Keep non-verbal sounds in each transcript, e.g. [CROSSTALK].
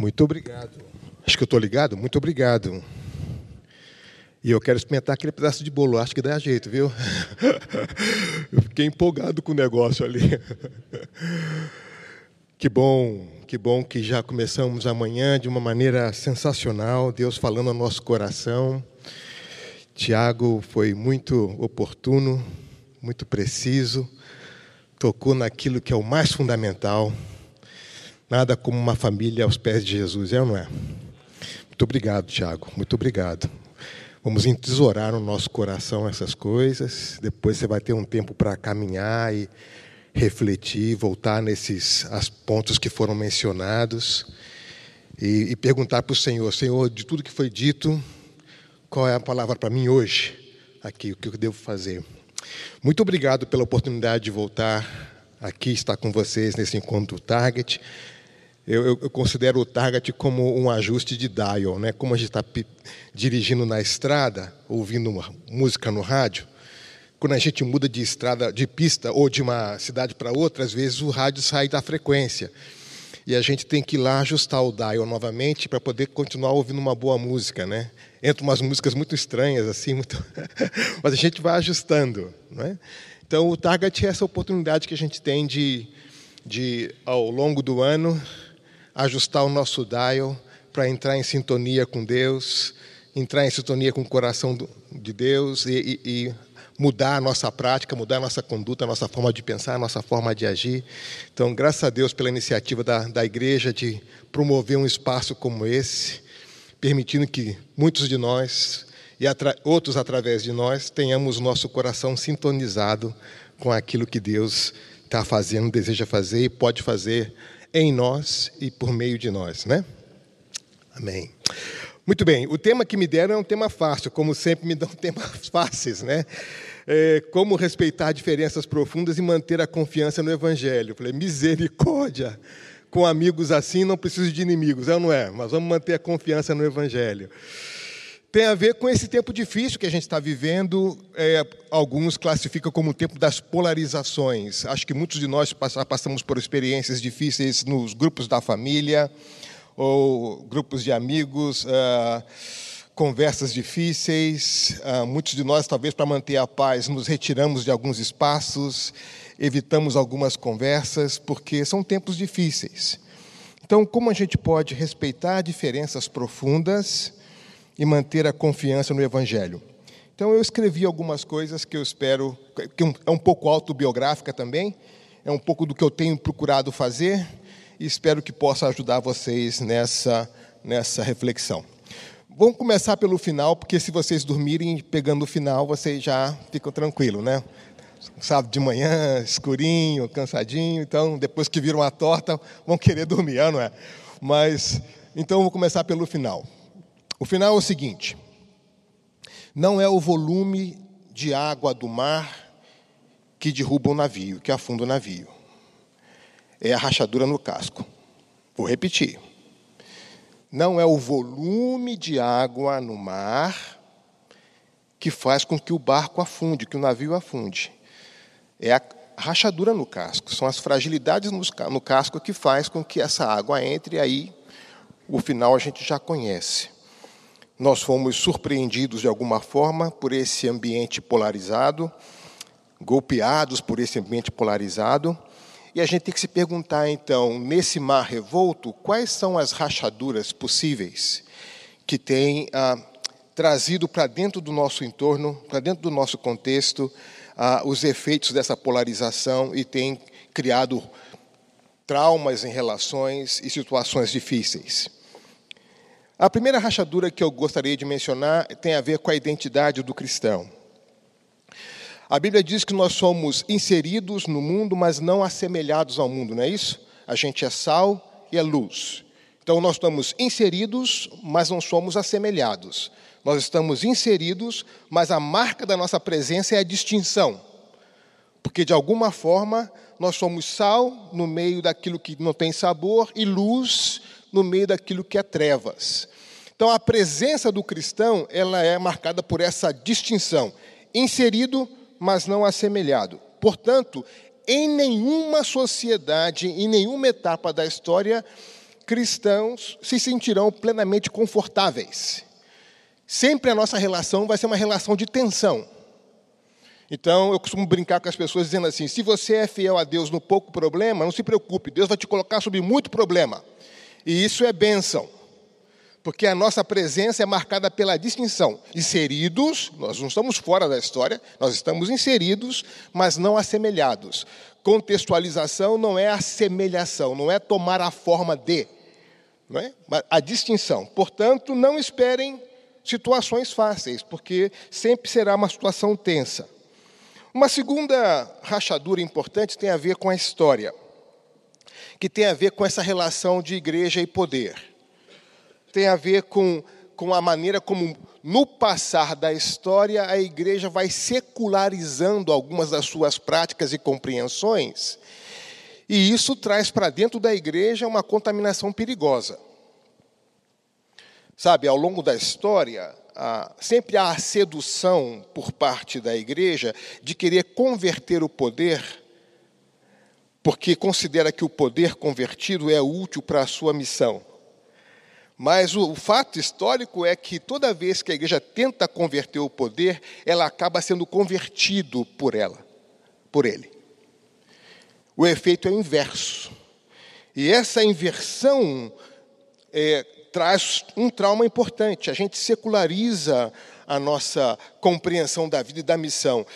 Muito obrigado. Acho que eu estou ligado? Muito obrigado. E eu quero experimentar aquele pedaço de bolo, acho que dá jeito, viu? [LAUGHS] Eu fiquei empolgado com o negócio ali. [LAUGHS] Que bom, que bom que já começamos amanhã de uma maneira sensacional, Deus falando ao nosso coração. Tiago foi muito oportuno, muito preciso, tocou naquilo que é o mais fundamental. Nada como uma família aos pés de Jesus, é ou não é? Muito obrigado, Tiago, muito obrigado. Vamos entesourar no nosso coração essas coisas. Depois você vai ter um tempo para caminhar e refletir, voltar nesses as pontos que foram mencionados e, e perguntar para o Senhor: Senhor, de tudo que foi dito, qual é a palavra para mim hoje? Aqui, o que eu devo fazer? Muito obrigado pela oportunidade de voltar aqui, estar com vocês nesse encontro Target. Eu, eu, eu, considero o target como um ajuste de dial, né? Como a gente está dirigindo na estrada, ouvindo uma música no rádio, quando a gente muda de estrada, de pista ou de uma cidade para outra, às vezes o rádio sai da frequência e a gente tem que ir lá ajustar o dial novamente para poder continuar ouvindo uma boa música, né? Entra umas músicas muito estranhas assim, muito... [LAUGHS] mas a gente vai ajustando, não é? Então o target é essa oportunidade que a gente tem de, de ao longo do ano ajustar o nosso dial para entrar em sintonia com Deus, entrar em sintonia com o coração de Deus e, e, e, mudar a nossa prática, mudar a nossa conduta, a nossa forma de pensar, a nossa forma de agir. Então, graças a Deus pela iniciativa da, da igreja de promover um espaço como esse, permitindo que muitos de nós e atra outros através de nós tenhamos nosso coração sintonizado com aquilo que Deus está fazendo, deseja fazer e pode fazer em nós e por meio de nós, né? Amém. Muito bem, o tema que me deram é um tema fácil, como sempre me dão [LAUGHS] temas fáceis, né? É, como respeitar diferenças profundas e manter a confiança no Evangelho. Falei, misericórdia, com amigos assim não preciso de inimigos, é ou não é? Mas vamos manter a confiança no Evangelho tem a ver com esse tempo difícil que a gente está vivendo. É, alguns classificam como o tempo das polarizações. Acho que muitos de nós passamos por experiências difíceis nos grupos da família ou grupos de amigos, uh, conversas difíceis. Uh, muitos de nós, talvez para manter a paz, nos retiramos de alguns espaços, evitamos algumas conversas, porque são tempos difíceis. Então, como a gente pode respeitar diferenças profundas? E manter a confiança no Evangelho. Então, eu escrevi algumas coisas que eu espero, que é um pouco autobiográfica também, é um pouco do que eu tenho procurado fazer e espero que possa ajudar vocês nessa, nessa reflexão. Vamos começar pelo final, porque se vocês dormirem pegando o final, vocês já ficam tranquilos, né? Sábado de manhã, escurinho, cansadinho, então depois que viram a torta, vão querer dormir, [LAUGHS] não é? Mas, então vou começar pelo final. O final é o seguinte: não é o volume de água do mar que derruba o navio, que afunda o navio. É a rachadura no casco. Vou repetir. Não é o volume de água no mar que faz com que o barco afunde, que o navio afunde. É a rachadura no casco. São as fragilidades no casco que faz com que essa água entre e aí o final a gente já conhece nós fomos surpreendidos de alguma forma por esse ambiente polarizado, golpeados por esse ambiente polarizado, e a gente tem que se perguntar então, nesse mar revolto, quais são as rachaduras possíveis que tem ah, trazido para dentro do nosso entorno, para dentro do nosso contexto, ah, os efeitos dessa polarização e tem criado traumas em relações e situações difíceis. A primeira rachadura que eu gostaria de mencionar tem a ver com a identidade do cristão. A Bíblia diz que nós somos inseridos no mundo, mas não assemelhados ao mundo, não é isso? A gente é sal e é luz. Então nós estamos inseridos, mas não somos assemelhados. Nós estamos inseridos, mas a marca da nossa presença é a distinção. Porque de alguma forma nós somos sal no meio daquilo que não tem sabor e luz no meio daquilo que é trevas. Então a presença do cristão, ela é marcada por essa distinção, inserido, mas não assemelhado. Portanto, em nenhuma sociedade, em nenhuma etapa da história, cristãos se sentirão plenamente confortáveis. Sempre a nossa relação vai ser uma relação de tensão. Então, eu costumo brincar com as pessoas dizendo assim: se você é fiel a Deus no pouco problema, não se preocupe, Deus vai te colocar sobre muito problema. E isso é bênção, porque a nossa presença é marcada pela distinção. Inseridos, nós não estamos fora da história, nós estamos inseridos, mas não assemelhados. Contextualização não é assemelhação, não é tomar a forma de, não é? a distinção. Portanto, não esperem situações fáceis, porque sempre será uma situação tensa. Uma segunda rachadura importante tem a ver com a história, que tem a ver com essa relação de igreja e poder. Tem a ver com, com a maneira como, no passar da história, a igreja vai secularizando algumas das suas práticas e compreensões, e isso traz para dentro da igreja uma contaminação perigosa. Sabe, ao longo da história, sempre há a sedução por parte da igreja de querer converter o poder, porque considera que o poder convertido é útil para a sua missão. Mas o, o fato histórico é que toda vez que a igreja tenta converter o poder, ela acaba sendo convertido por ela, por ele. O efeito é o inverso. E essa inversão é, traz um trauma importante. A gente seculariza a nossa compreensão da vida e da missão.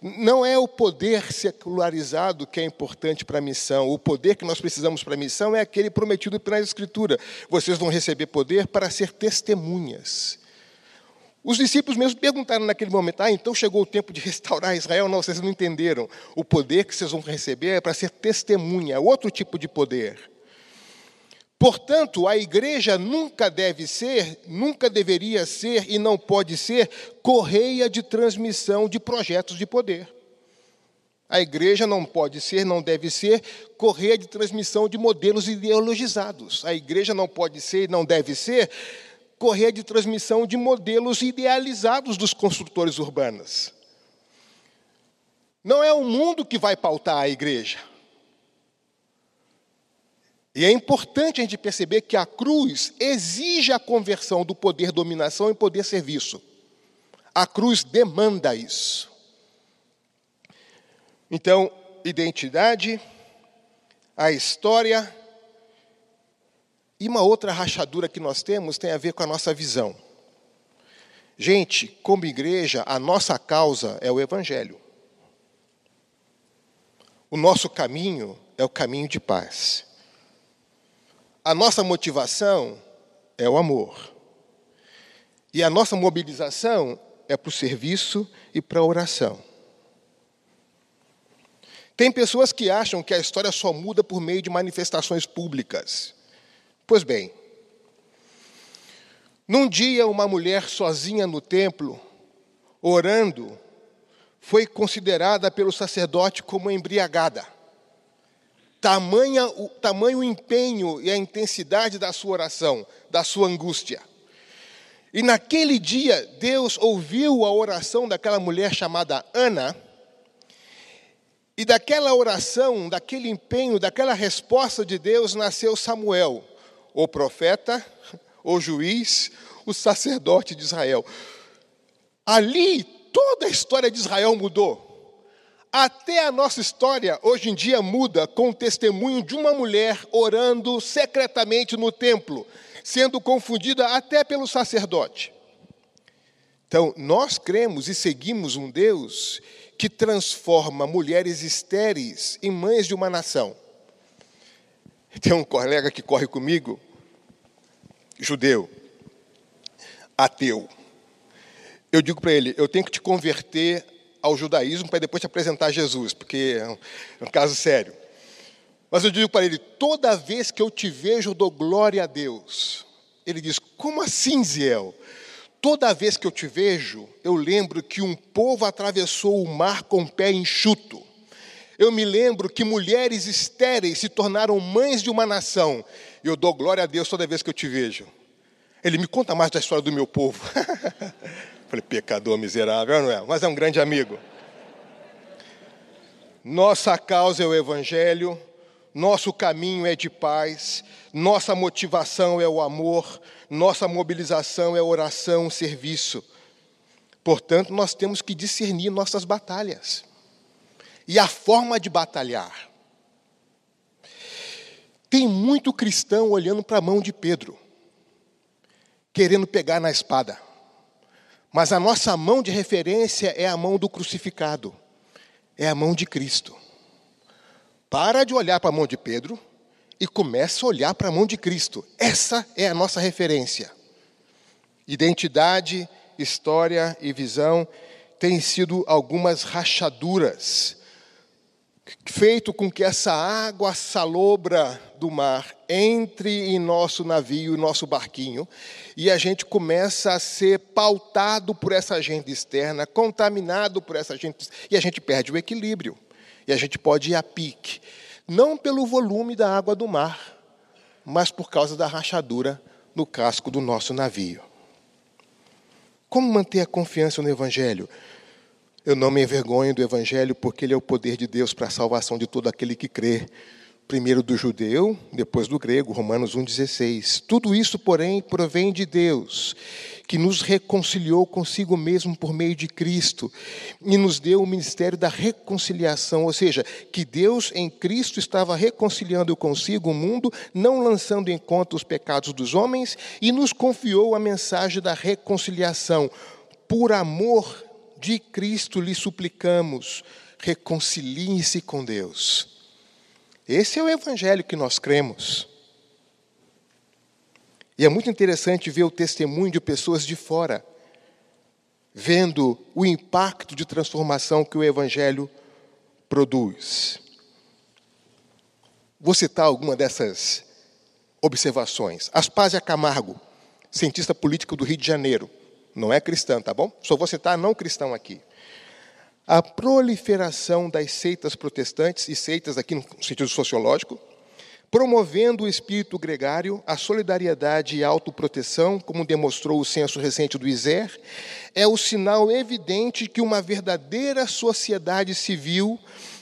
Não é o poder secularizado que é importante para a missão. O poder que nós precisamos para a missão é aquele prometido pela Escritura. Vocês vão receber poder para ser testemunhas. Os discípulos mesmo perguntaram naquele momento: Ah, então chegou o tempo de restaurar Israel? Não, vocês não entenderam. O poder que vocês vão receber é para ser testemunha, outro tipo de poder. Portanto, a igreja nunca deve ser, nunca deveria ser e não pode ser correia de transmissão de projetos de poder. A igreja não pode ser, não deve ser correia de transmissão de modelos ideologizados. A igreja não pode ser e não deve ser correia de transmissão de modelos idealizados dos construtores urbanos. Não é o mundo que vai pautar a igreja. E é importante a gente perceber que a cruz exige a conversão do poder dominação em poder serviço. A cruz demanda isso. Então, identidade, a história e uma outra rachadura que nós temos tem a ver com a nossa visão. Gente, como igreja, a nossa causa é o Evangelho. O nosso caminho é o caminho de paz. A nossa motivação é o amor. E a nossa mobilização é para o serviço e para a oração. Tem pessoas que acham que a história só muda por meio de manifestações públicas. Pois bem, num dia uma mulher sozinha no templo, orando, foi considerada pelo sacerdote como embriagada. Tamanha, o, tamanho o empenho e a intensidade da sua oração, da sua angústia. E naquele dia, Deus ouviu a oração daquela mulher chamada Ana, e daquela oração, daquele empenho, daquela resposta de Deus, nasceu Samuel, o profeta, o juiz, o sacerdote de Israel. Ali, toda a história de Israel mudou. Até a nossa história hoje em dia muda com o testemunho de uma mulher orando secretamente no templo, sendo confundida até pelo sacerdote. Então, nós cremos e seguimos um Deus que transforma mulheres estéreis em mães de uma nação. Tem um colega que corre comigo, judeu, ateu. Eu digo para ele: eu tenho que te converter ao judaísmo para depois te apresentar a Jesus, porque é um, é um caso sério. Mas eu digo para ele: toda vez que eu te vejo, eu dou glória a Deus. Ele diz: como assim, Ziel? Toda vez que eu te vejo, eu lembro que um povo atravessou o mar com o pé enxuto. Eu me lembro que mulheres estéreis se tornaram mães de uma nação. Eu dou glória a Deus toda vez que eu te vejo. Ele me conta mais da história do meu povo. [LAUGHS] Falei, pecador miserável, não é? Mas é um grande amigo. Nossa causa é o Evangelho, nosso caminho é de paz, nossa motivação é o amor, nossa mobilização é oração, serviço. Portanto, nós temos que discernir nossas batalhas e a forma de batalhar. Tem muito cristão olhando para a mão de Pedro, querendo pegar na espada. Mas a nossa mão de referência é a mão do crucificado, é a mão de Cristo. Para de olhar para a mão de Pedro e começa a olhar para a mão de Cristo. Essa é a nossa referência. Identidade, história e visão têm sido algumas rachaduras feito com que essa água salobra do mar entre em nosso navio, nosso barquinho, e a gente começa a ser pautado por essa agenda externa, contaminado por essa agenda, e a gente perde o equilíbrio. E a gente pode ir a pique, não pelo volume da água do mar, mas por causa da rachadura no casco do nosso navio. Como manter a confiança no Evangelho? Eu não me envergonho do Evangelho, porque ele é o poder de Deus para a salvação de todo aquele que crê. Primeiro do judeu, depois do grego, Romanos 1,16. Tudo isso, porém, provém de Deus, que nos reconciliou consigo mesmo por meio de Cristo e nos deu o ministério da reconciliação, ou seja, que Deus em Cristo estava reconciliando consigo o mundo, não lançando em conta os pecados dos homens, e nos confiou a mensagem da reconciliação. Por amor de Cristo lhe suplicamos, reconcilie-se com Deus. Esse é o evangelho que nós cremos. E é muito interessante ver o testemunho de pessoas de fora, vendo o impacto de transformação que o evangelho produz. Vou citar alguma dessas observações. Aspásia Camargo, cientista político do Rio de Janeiro, não é cristã, tá bom? Só vou citar não cristão aqui. A proliferação das seitas protestantes, e seitas aqui no sentido sociológico, promovendo o espírito gregário, a solidariedade e a autoproteção, como demonstrou o censo recente do ISER, é o sinal evidente que uma verdadeira sociedade civil,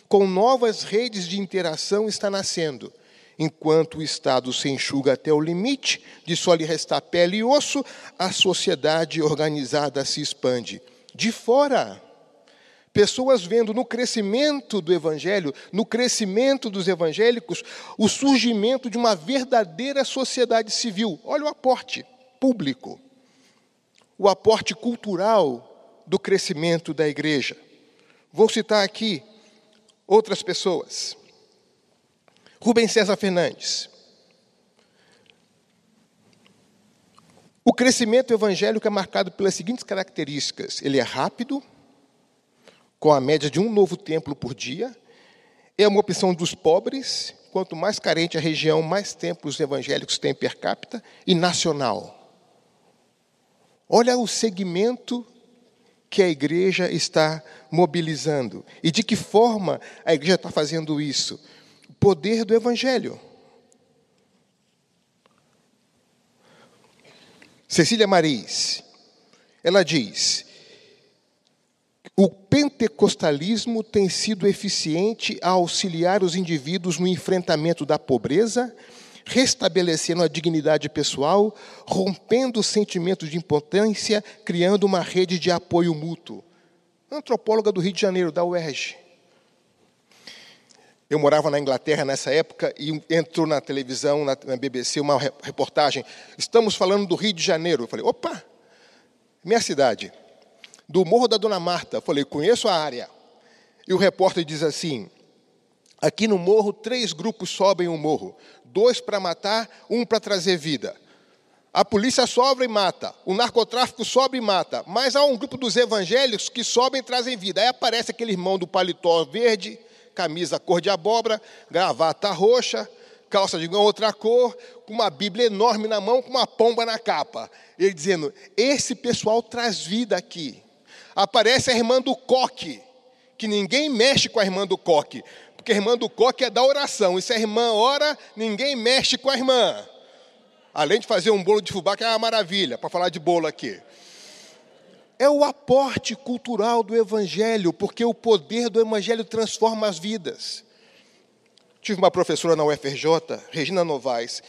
com novas redes de interação, está nascendo Enquanto o Estado se enxuga até o limite de só lhe restar pele e osso, a sociedade organizada se expande. De fora, pessoas vendo no crescimento do Evangelho, no crescimento dos evangélicos, o surgimento de uma verdadeira sociedade civil. Olha o aporte público, o aporte cultural do crescimento da igreja. Vou citar aqui outras pessoas. Rubens César Fernandes. O crescimento evangélico é marcado pelas seguintes características: ele é rápido, com a média de um novo templo por dia, é uma opção dos pobres, quanto mais carente a região, mais templos evangélicos tem per capita, e nacional. Olha o segmento que a igreja está mobilizando e de que forma a igreja está fazendo isso poder do Evangelho. Cecília Maris, ela diz: o pentecostalismo tem sido eficiente a auxiliar os indivíduos no enfrentamento da pobreza, restabelecendo a dignidade pessoal, rompendo o sentimento de impotência, criando uma rede de apoio mútuo. Antropóloga do Rio de Janeiro, da UERJ. Eu morava na Inglaterra nessa época e entrou na televisão, na, BBC, uma reportagem. Estamos falando do Rio de Janeiro. Eu falei, opa, minha cidade. Do Morro da Dona Marta. Eu falei, conheço a área. E o repórter diz assim: aqui no morro, três grupos sobem o morro: dois para matar, um para trazer vida. A polícia sobe e mata, o narcotráfico sobe e mata, mas há um grupo dos evangélicos que sobem e trazem vida. Aí aparece aquele irmão do paletó verde camisa cor de abóbora, gravata roxa, calça de outra cor, com uma Bíblia enorme na mão, com uma pomba na capa. Ele dizendo: Esse pessoal traz vida aqui. Aparece a irmã do coque, que ninguém mexe com a irmã do coque, porque a irmã do coque é da oração. E se a irmã ora, ninguém mexe com a irmã. Além de fazer um bolo de fubá, que é uma maravilha, para falar de bolo aqui é o aporte cultural do Evangelho, porque o poder do Evangelho transforma as vidas. Tive uma professora na UFRJ, Regina Novaes.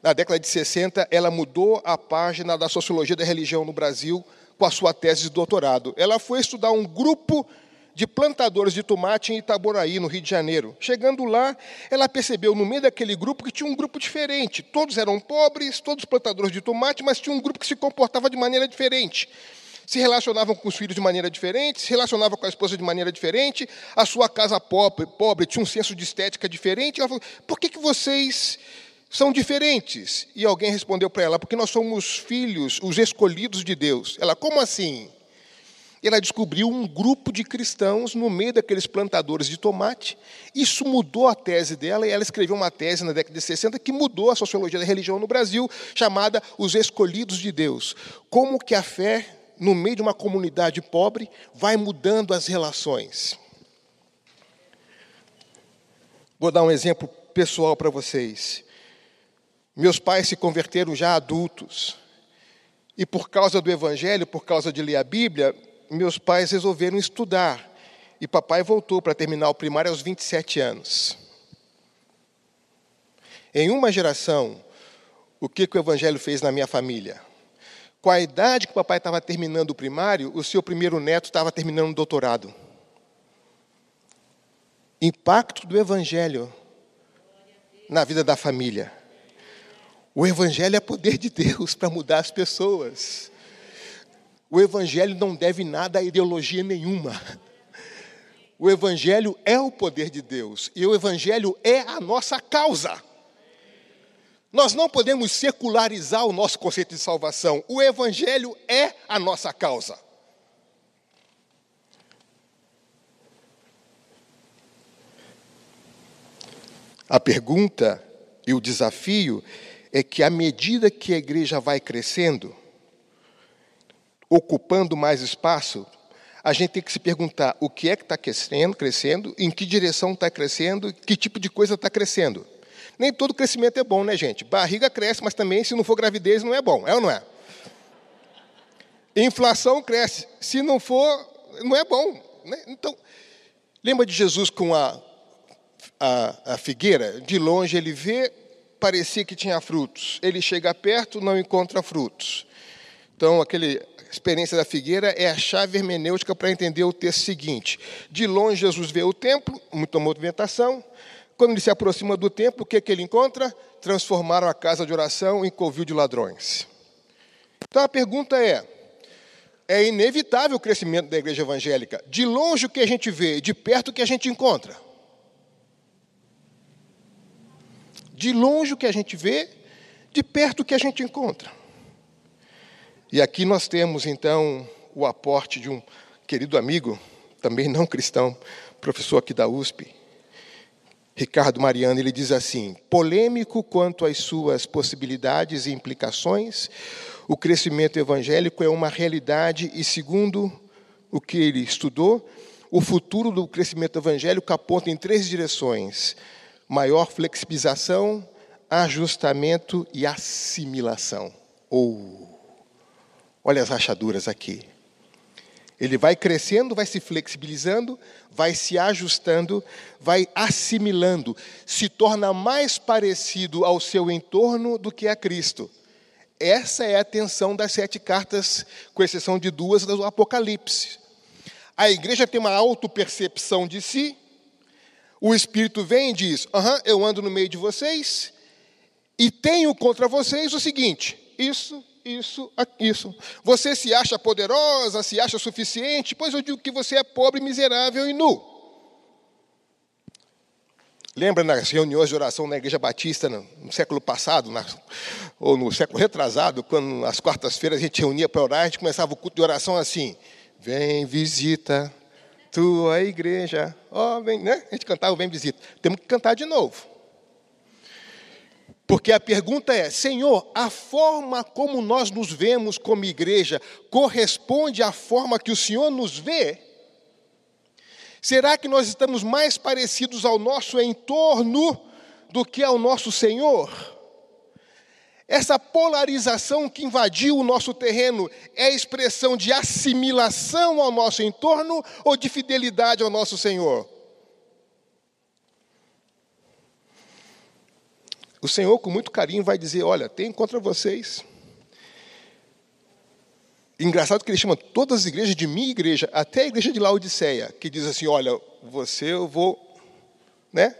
Na década de 60, ela mudou a página da sociologia da religião no Brasil com a sua tese de doutorado. Ela foi estudar um grupo de plantadores de tomate em Itaboraí, no Rio de Janeiro. Chegando lá, ela percebeu no meio daquele grupo que tinha um grupo diferente. Todos eram pobres, todos plantadores de tomate, mas tinha um grupo que se comportava de maneira diferente. Se relacionavam com os filhos de maneira diferente, se relacionavam com a esposa de maneira diferente, a sua casa pobre, pobre tinha um senso de estética diferente. Ela falou: por que, que vocês são diferentes? E alguém respondeu para ela: porque nós somos filhos, os escolhidos de Deus. Ela, como assim? ela descobriu um grupo de cristãos no meio daqueles plantadores de tomate. Isso mudou a tese dela e ela escreveu uma tese na década de 60 que mudou a sociologia da religião no Brasil, chamada Os Escolhidos de Deus. Como que a fé, no meio de uma comunidade pobre, vai mudando as relações. Vou dar um exemplo pessoal para vocês. Meus pais se converteram já adultos. E por causa do Evangelho, por causa de ler a Bíblia, meus pais resolveram estudar. E papai voltou para terminar o primário aos 27 anos. Em uma geração, o que, que o Evangelho fez na minha família? Com a idade que o papai estava terminando o primário, o seu primeiro neto estava terminando o doutorado. Impacto do Evangelho na vida da família. O Evangelho é poder de Deus para mudar as pessoas. O Evangelho não deve nada a ideologia nenhuma. O Evangelho é o poder de Deus e o Evangelho é a nossa causa. Nós não podemos secularizar o nosso conceito de salvação. O Evangelho é a nossa causa. A pergunta e o desafio é que, à medida que a igreja vai crescendo, ocupando mais espaço, a gente tem que se perguntar o que é que está crescendo, crescendo, em que direção está crescendo, que tipo de coisa está crescendo. Nem todo crescimento é bom, né, gente? Barriga cresce, mas também, se não for gravidez, não é bom, é ou não é? Inflação cresce, se não for, não é bom. Né? Então, lembra de Jesus com a, a, a figueira? De longe ele vê, parecia que tinha frutos. Ele chega perto, não encontra frutos. Então, aquele, experiência da figueira é a chave hermenêutica para entender o texto seguinte. De longe, Jesus vê o templo, muita movimentação. Quando ele se aproxima do templo, o que, que ele encontra? Transformaram a casa de oração em covil de ladrões. Então a pergunta é: é inevitável o crescimento da igreja evangélica? De longe o que a gente vê, de perto o que a gente encontra? De longe o que a gente vê, de perto o que a gente encontra. E aqui nós temos então o aporte de um querido amigo, também não cristão, professor aqui da USP, Ricardo Mariano, ele diz assim: polêmico quanto às suas possibilidades e implicações, o crescimento evangélico é uma realidade e, segundo o que ele estudou, o futuro do crescimento evangélico aponta em três direções: maior flexibilização, ajustamento e assimilação. Ou Olha as rachaduras aqui. Ele vai crescendo, vai se flexibilizando, vai se ajustando, vai assimilando, se torna mais parecido ao seu entorno do que a Cristo. Essa é a tensão das sete cartas, com exceção de duas do Apocalipse. A igreja tem uma autopercepção de si, o Espírito vem e diz: uhum, eu ando no meio de vocês, e tenho contra vocês o seguinte: isso, isso, isso. Você se acha poderosa, se acha suficiente, pois eu digo que você é pobre, miserável e nu. Lembra nas reuniões de oração na Igreja Batista no, no século passado, na, ou no século retrasado, quando às quartas-feiras a gente reunia para orar, a gente começava o culto de oração assim: Vem, visita tua igreja. Oh, vem, né? A gente cantava Vem, visita. Temos que cantar de novo. Porque a pergunta é: Senhor, a forma como nós nos vemos como igreja corresponde à forma que o Senhor nos vê? Será que nós estamos mais parecidos ao nosso entorno do que ao nosso Senhor? Essa polarização que invadiu o nosso terreno é expressão de assimilação ao nosso entorno ou de fidelidade ao nosso Senhor? O Senhor, com muito carinho, vai dizer: Olha, tem contra vocês. Engraçado que ele chama todas as igrejas de minha igreja, até a igreja de Laodiceia, que diz assim: Olha, você eu vou. Né?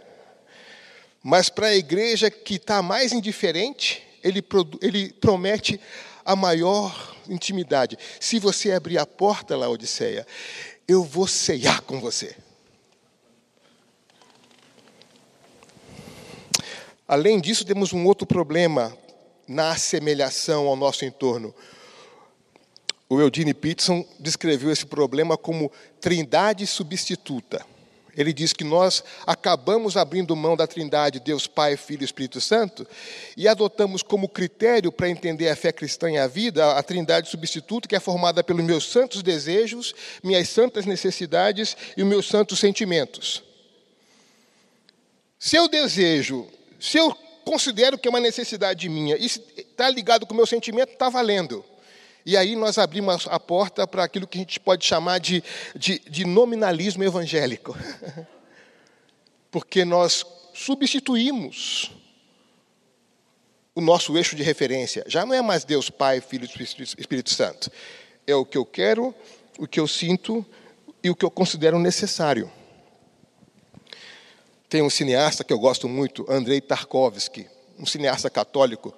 Mas para a igreja que está mais indiferente, ele, ele promete a maior intimidade. Se você abrir a porta, Laodiceia, eu vou ceiar com você. Além disso, temos um outro problema na assemelhação ao nosso entorno. O Eugene Peterson descreveu esse problema como trindade substituta. Ele diz que nós acabamos abrindo mão da trindade, Deus Pai, Filho e Espírito Santo, e adotamos como critério para entender a fé cristã e a vida a trindade substituta, que é formada pelos meus santos desejos, minhas santas necessidades e os meus santos sentimentos. Se eu desejo se eu considero que é uma necessidade minha e está ligado com o meu sentimento, está valendo. E aí nós abrimos a porta para aquilo que a gente pode chamar de, de, de nominalismo evangélico. [LAUGHS] Porque nós substituímos o nosso eixo de referência. Já não é mais Deus Pai, Filho e Espírito Santo. É o que eu quero, o que eu sinto e o que eu considero necessário. Tem um cineasta que eu gosto muito, Andrei Tarkovsky, um cineasta católico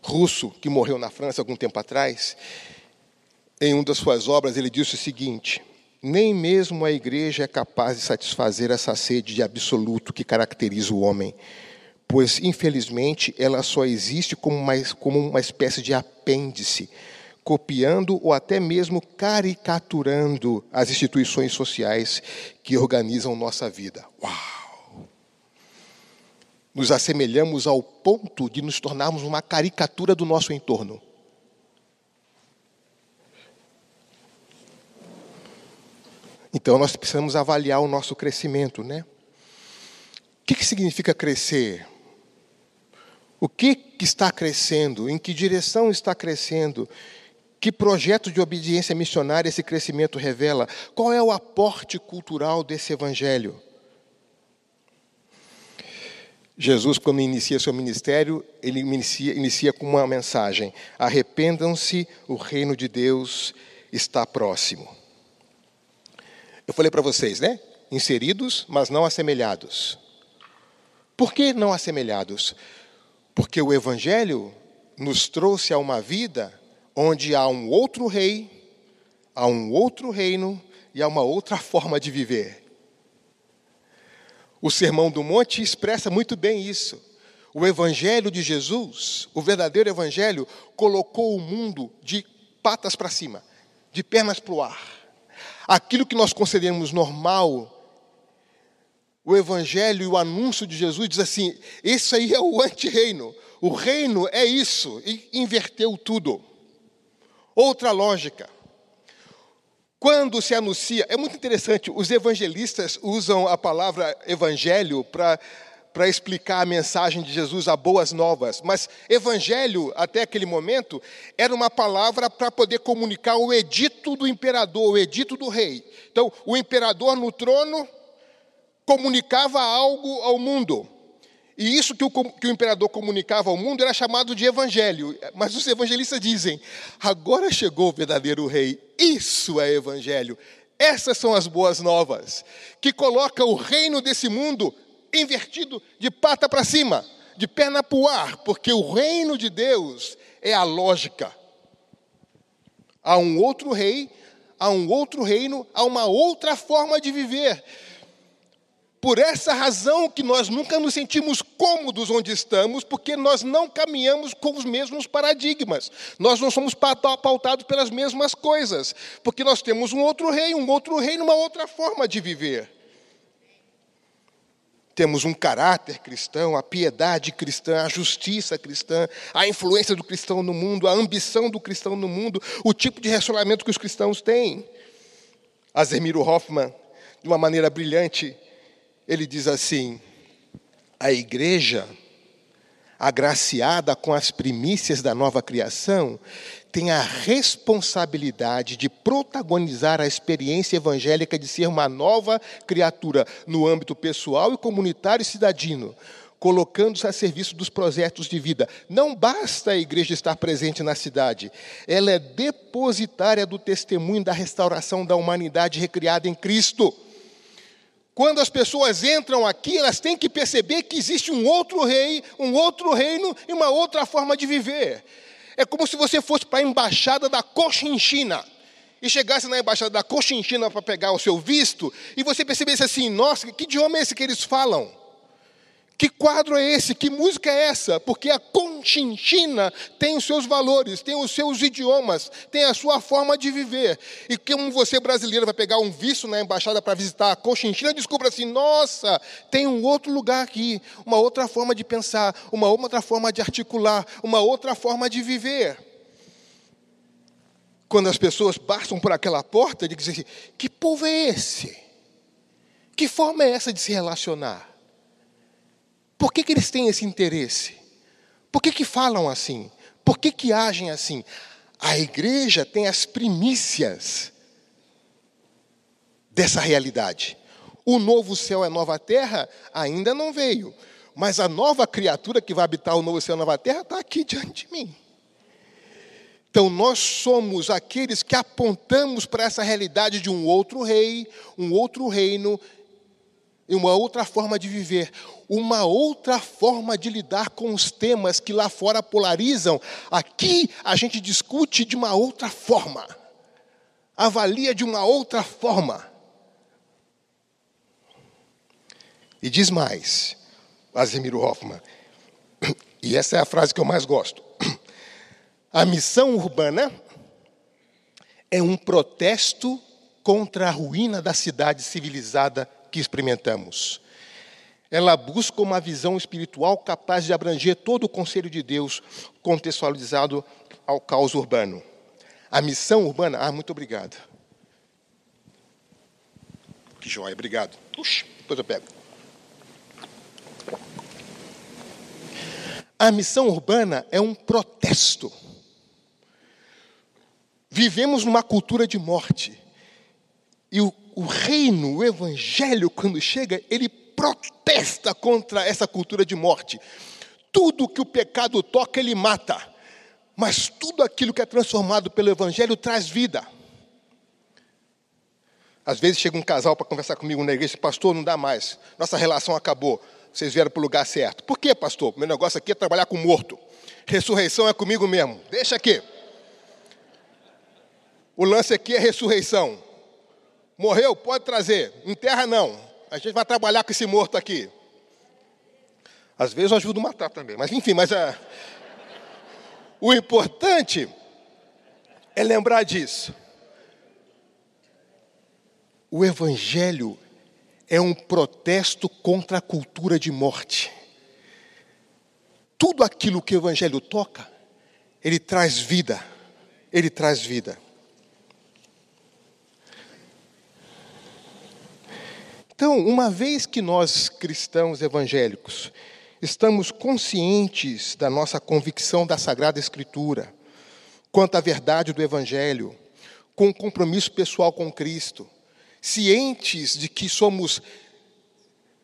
russo que morreu na França algum tempo atrás. Em uma das suas obras, ele disse o seguinte: Nem mesmo a igreja é capaz de satisfazer essa sede de absoluto que caracteriza o homem, pois, infelizmente, ela só existe como uma, como uma espécie de apêndice, copiando ou até mesmo caricaturando as instituições sociais que organizam nossa vida. Uau! Nos assemelhamos ao ponto de nos tornarmos uma caricatura do nosso entorno. Então nós precisamos avaliar o nosso crescimento, né? O que, que significa crescer? O que, que está crescendo? Em que direção está crescendo? Que projeto de obediência missionária esse crescimento revela? Qual é o aporte cultural desse evangelho? Jesus, quando inicia seu ministério, ele inicia, inicia com uma mensagem: arrependam-se, o reino de Deus está próximo. Eu falei para vocês, né? Inseridos, mas não assemelhados. Por que não assemelhados? Porque o Evangelho nos trouxe a uma vida onde há um outro rei, há um outro reino e há uma outra forma de viver. O Sermão do Monte expressa muito bem isso. O Evangelho de Jesus, o verdadeiro Evangelho, colocou o mundo de patas para cima, de pernas para o ar. Aquilo que nós consideramos normal, o Evangelho e o anúncio de Jesus diz assim: isso aí é o anti-reino. O reino é isso, e inverteu tudo. Outra lógica. Quando se anuncia, é muito interessante, os evangelistas usam a palavra evangelho para para explicar a mensagem de Jesus, a boas novas. Mas evangelho, até aquele momento, era uma palavra para poder comunicar o edito do imperador, o edito do rei. Então, o imperador no trono comunicava algo ao mundo. E isso que o, que o imperador comunicava ao mundo era chamado de evangelho. Mas os evangelistas dizem: agora chegou o verdadeiro rei. Isso é evangelho. Essas são as boas novas, que coloca o reino desse mundo invertido de pata para cima, de perna para o ar, porque o reino de Deus é a lógica. Há um outro rei, há um outro reino, há uma outra forma de viver. Por essa razão que nós nunca nos sentimos cômodos onde estamos, porque nós não caminhamos com os mesmos paradigmas. Nós não somos pautados pelas mesmas coisas, porque nós temos um outro rei, um outro reino, uma outra forma de viver. Temos um caráter cristão, a piedade cristã, a justiça cristã, a influência do cristão no mundo, a ambição do cristão no mundo, o tipo de relacionamento que os cristãos têm. Azemiro Hoffman, de uma maneira brilhante, ele diz assim: a igreja, agraciada com as primícias da nova criação, tem a responsabilidade de protagonizar a experiência evangélica de ser uma nova criatura no âmbito pessoal e comunitário e cidadino, colocando-se a serviço dos projetos de vida. Não basta a igreja estar presente na cidade, ela é depositária do testemunho da restauração da humanidade recriada em Cristo. Quando as pessoas entram aqui, elas têm que perceber que existe um outro rei, um outro reino e uma outra forma de viver. É como se você fosse para a embaixada da Cochinchina e chegasse na embaixada da Cochinchina para pegar o seu visto e você percebesse assim: nossa, que idioma é esse que eles falam? Que quadro é esse? Que música é essa? Porque a Conchinchina tem os seus valores, tem os seus idiomas, tem a sua forma de viver. E como você brasileiro vai pegar um visto na embaixada para visitar a Conchinchina, descubra assim: nossa, tem um outro lugar aqui, uma outra forma de pensar, uma outra forma de articular, uma outra forma de viver. Quando as pessoas passam por aquela porta, dizem assim: que povo é esse? Que forma é essa de se relacionar? Por que, que eles têm esse interesse? Por que, que falam assim? Por que, que agem assim? A igreja tem as primícias dessa realidade. O novo céu e a nova terra ainda não veio, mas a nova criatura que vai habitar o novo céu e a nova terra está aqui diante de mim. Então, nós somos aqueles que apontamos para essa realidade de um outro rei, um outro reino uma outra forma de viver, uma outra forma de lidar com os temas que lá fora polarizam. Aqui a gente discute de uma outra forma, avalia de uma outra forma. E diz mais, Azemiro Hoffman, e essa é a frase que eu mais gosto: [CLEARS THROAT] a missão urbana é um protesto contra a ruína da cidade civilizada que experimentamos. Ela busca uma visão espiritual capaz de abranger todo o conselho de Deus, contextualizado ao caos urbano. A missão urbana. Ah, muito obrigado. Que joia, obrigado. Puxa, depois eu pego. A missão urbana é um protesto. Vivemos numa cultura de morte. E o o reino, o evangelho, quando chega, ele protesta contra essa cultura de morte. Tudo que o pecado toca, ele mata. Mas tudo aquilo que é transformado pelo evangelho traz vida. Às vezes chega um casal para conversar comigo na igreja, pastor, não dá mais. Nossa relação acabou. Vocês vieram para o lugar certo. Por quê, pastor? Meu negócio aqui é trabalhar com morto. Ressurreição é comigo mesmo. Deixa aqui. O lance aqui é ressurreição. Morreu? Pode trazer. Enterra não. A gente vai trabalhar com esse morto aqui. Às vezes eu ajudo a matar também. Mas enfim, mas a... o importante é lembrar disso. O Evangelho é um protesto contra a cultura de morte. Tudo aquilo que o Evangelho toca, ele traz vida. Ele traz vida. Então, uma vez que nós cristãos evangélicos estamos conscientes da nossa convicção da Sagrada Escritura, quanto à verdade do Evangelho, com um compromisso pessoal com Cristo, cientes de que somos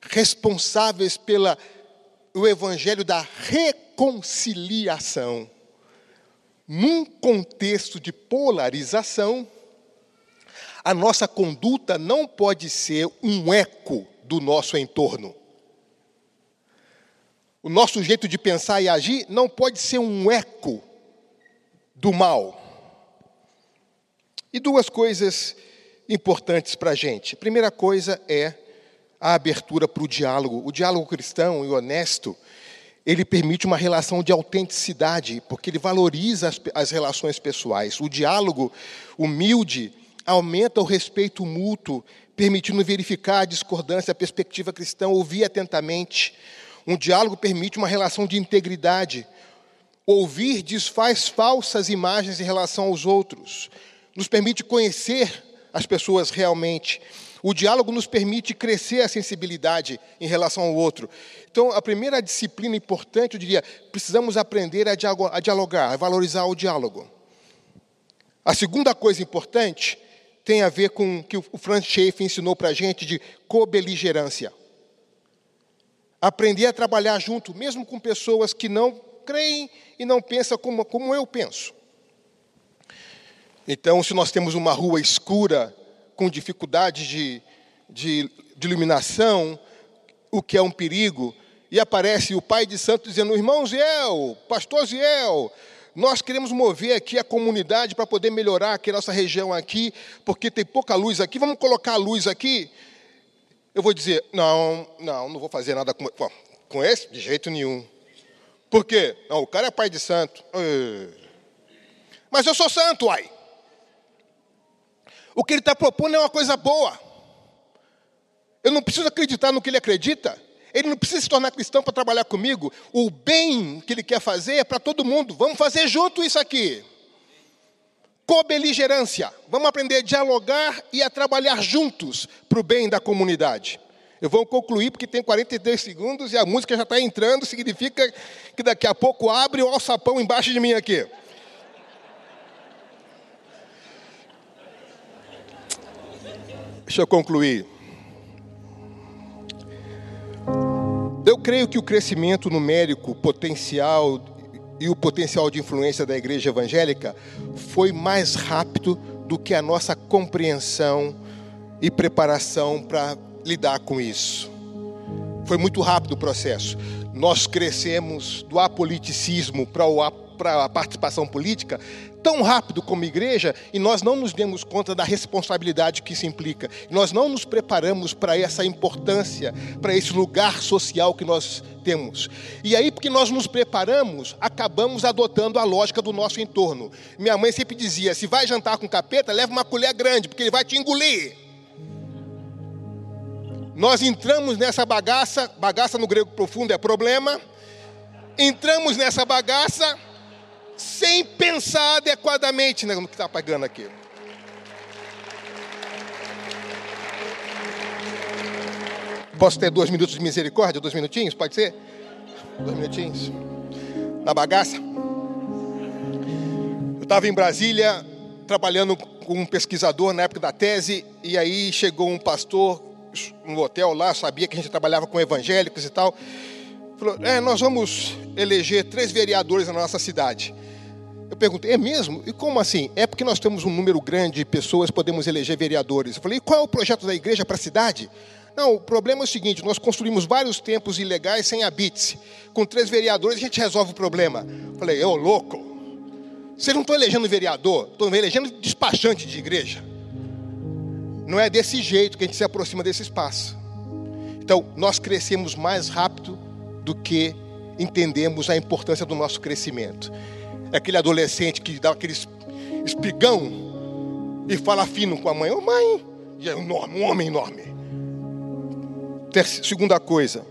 responsáveis pelo Evangelho da reconciliação, num contexto de polarização, a nossa conduta não pode ser um eco do nosso entorno. O nosso jeito de pensar e agir não pode ser um eco do mal. E duas coisas importantes para a gente. Primeira coisa é a abertura para o diálogo. O diálogo cristão e honesto, ele permite uma relação de autenticidade, porque ele valoriza as, as relações pessoais. O diálogo humilde aumenta o respeito mútuo, permitindo verificar a discordância, a perspectiva cristã, ouvir atentamente. Um diálogo permite uma relação de integridade. Ouvir desfaz falsas imagens em relação aos outros. Nos permite conhecer as pessoas realmente. O diálogo nos permite crescer a sensibilidade em relação ao outro. Então, a primeira disciplina importante, eu diria, precisamos aprender a dialogar, a valorizar o diálogo. A segunda coisa importante tem a ver com o que o Franz Schaeffer ensinou para a gente de cobeligerância. Aprender a trabalhar junto, mesmo com pessoas que não creem e não pensam como, como eu penso. Então, se nós temos uma rua escura, com dificuldade de, de, de iluminação, o que é um perigo, e aparece o pai de santo dizendo: Irmão Ziel, pastor Ziel, nós queremos mover aqui a comunidade para poder melhorar aqui a nossa região aqui, porque tem pouca luz aqui, vamos colocar a luz aqui. Eu vou dizer: Não, não, não vou fazer nada com, com esse, de jeito nenhum. Por quê? Não, o cara é pai de santo. Mas eu sou santo, ai. O que ele está propondo é uma coisa boa. Eu não preciso acreditar no que ele acredita. Ele não precisa se tornar cristão para trabalhar comigo. O bem que ele quer fazer é para todo mundo. Vamos fazer junto isso aqui. Cobeligerância. Vamos aprender a dialogar e a trabalhar juntos para o bem da comunidade. Eu vou concluir porque tem 43 segundos e a música já está entrando, significa que daqui a pouco abre o alçapão embaixo de mim aqui. Deixa eu concluir. Eu creio que o crescimento numérico potencial e o potencial de influência da igreja evangélica foi mais rápido do que a nossa compreensão e preparação para lidar com isso. Foi muito rápido o processo. Nós crescemos do apoliticismo para a participação política tão rápido como igreja e nós não nos demos conta da responsabilidade que isso implica. Nós não nos preparamos para essa importância, para esse lugar social que nós temos. E aí, porque nós nos preparamos, acabamos adotando a lógica do nosso entorno. Minha mãe sempre dizia: se vai jantar com capeta, leva uma colher grande, porque ele vai te engolir. Nós entramos nessa bagaça, bagaça no grego profundo é problema. Entramos nessa bagaça sem pensar adequadamente né, no que está pagando aqui. Posso ter dois minutos de misericórdia? Dois minutinhos? Pode ser? Dois minutinhos. Na bagaça. Eu estava em Brasília trabalhando com um pesquisador na época da tese, e aí chegou um pastor no hotel lá, sabia que a gente trabalhava com evangélicos e tal. Falou: É, nós vamos eleger três vereadores na nossa cidade. Eu perguntei, é mesmo? E como assim? É porque nós temos um número grande de pessoas, podemos eleger vereadores. Eu falei, qual é o projeto da igreja para a cidade? Não, o problema é o seguinte: nós construímos vários templos ilegais sem habites. Com três vereadores a gente resolve o problema. Eu falei, ô louco, vocês não estão elegendo vereador, estão elegendo despachante de igreja. Não é desse jeito que a gente se aproxima desse espaço. Então, nós crescemos mais rápido do que entendemos a importância do nosso crescimento. É aquele adolescente que dá aquele espigão e fala fino com a mãe. Ô oh, mãe, e é enorme, um homem enorme. segunda coisa,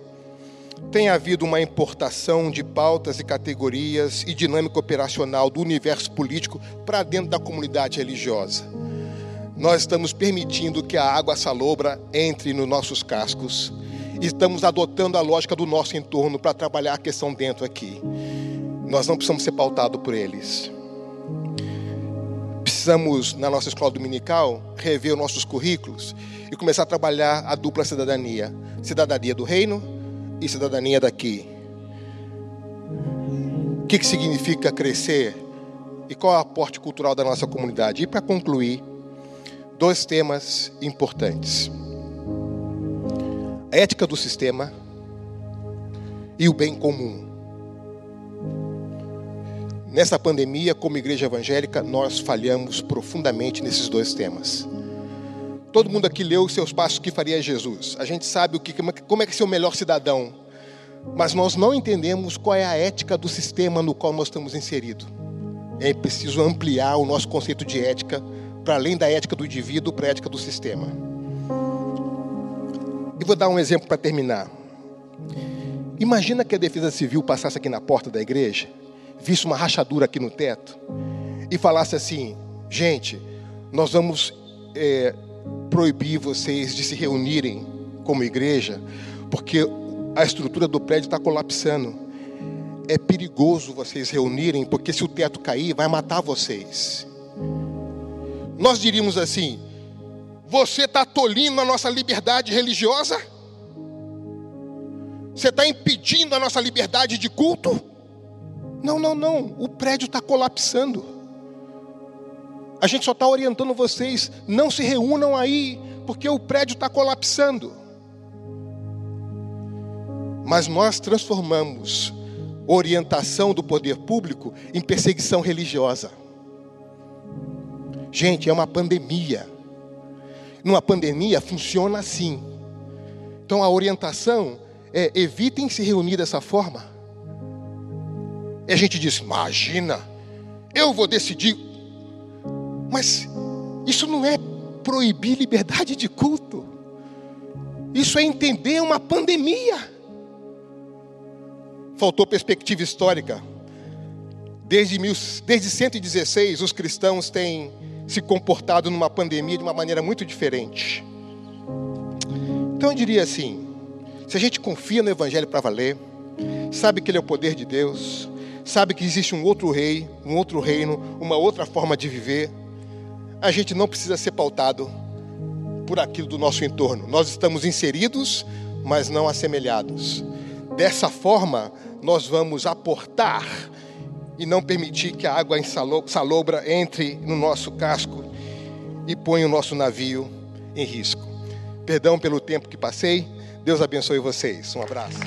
tem havido uma importação de pautas e categorias e dinâmica operacional do universo político para dentro da comunidade religiosa. Nós estamos permitindo que a água salobra entre nos nossos cascos. Estamos adotando a lógica do nosso entorno para trabalhar a questão dentro aqui. Nós não precisamos ser pautados por eles. Precisamos, na nossa escola dominical, rever os nossos currículos e começar a trabalhar a dupla cidadania: cidadania do reino e cidadania daqui. O que, que significa crescer e qual é o aporte cultural da nossa comunidade? E para concluir, dois temas importantes: a ética do sistema e o bem comum. Nessa pandemia, como igreja evangélica, nós falhamos profundamente nesses dois temas. Todo mundo aqui leu os seus passos que faria Jesus. A gente sabe o que, como é que é ser o melhor cidadão. Mas nós não entendemos qual é a ética do sistema no qual nós estamos inseridos. É preciso ampliar o nosso conceito de ética para além da ética do indivíduo para a ética do sistema. E vou dar um exemplo para terminar. Imagina que a Defesa Civil passasse aqui na porta da igreja visse uma rachadura aqui no teto e falasse assim: gente, nós vamos é, proibir vocês de se reunirem como igreja, porque a estrutura do prédio está colapsando. É perigoso vocês reunirem, porque se o teto cair, vai matar vocês. Nós diríamos assim: você está tolindo a nossa liberdade religiosa? Você está impedindo a nossa liberdade de culto? Não, não, não. O prédio está colapsando. A gente só está orientando vocês. Não se reúnam aí, porque o prédio está colapsando. Mas nós transformamos orientação do poder público em perseguição religiosa. Gente, é uma pandemia. Numa pandemia funciona assim. Então a orientação é evitem se reunir dessa forma. E a gente diz: imagina, eu vou decidir. Mas isso não é proibir liberdade de culto. Isso é entender uma pandemia. Faltou perspectiva histórica. Desde, mil, desde 116, os cristãos têm se comportado numa pandemia de uma maneira muito diferente. Então eu diria assim: se a gente confia no Evangelho para valer, sabe que ele é o poder de Deus, sabe que existe um outro rei, um outro reino, uma outra forma de viver, a gente não precisa ser pautado por aquilo do nosso entorno. Nós estamos inseridos, mas não assemelhados. Dessa forma, nós vamos aportar e não permitir que a água salobra entre no nosso casco e ponha o nosso navio em risco. Perdão pelo tempo que passei. Deus abençoe vocês. Um abraço.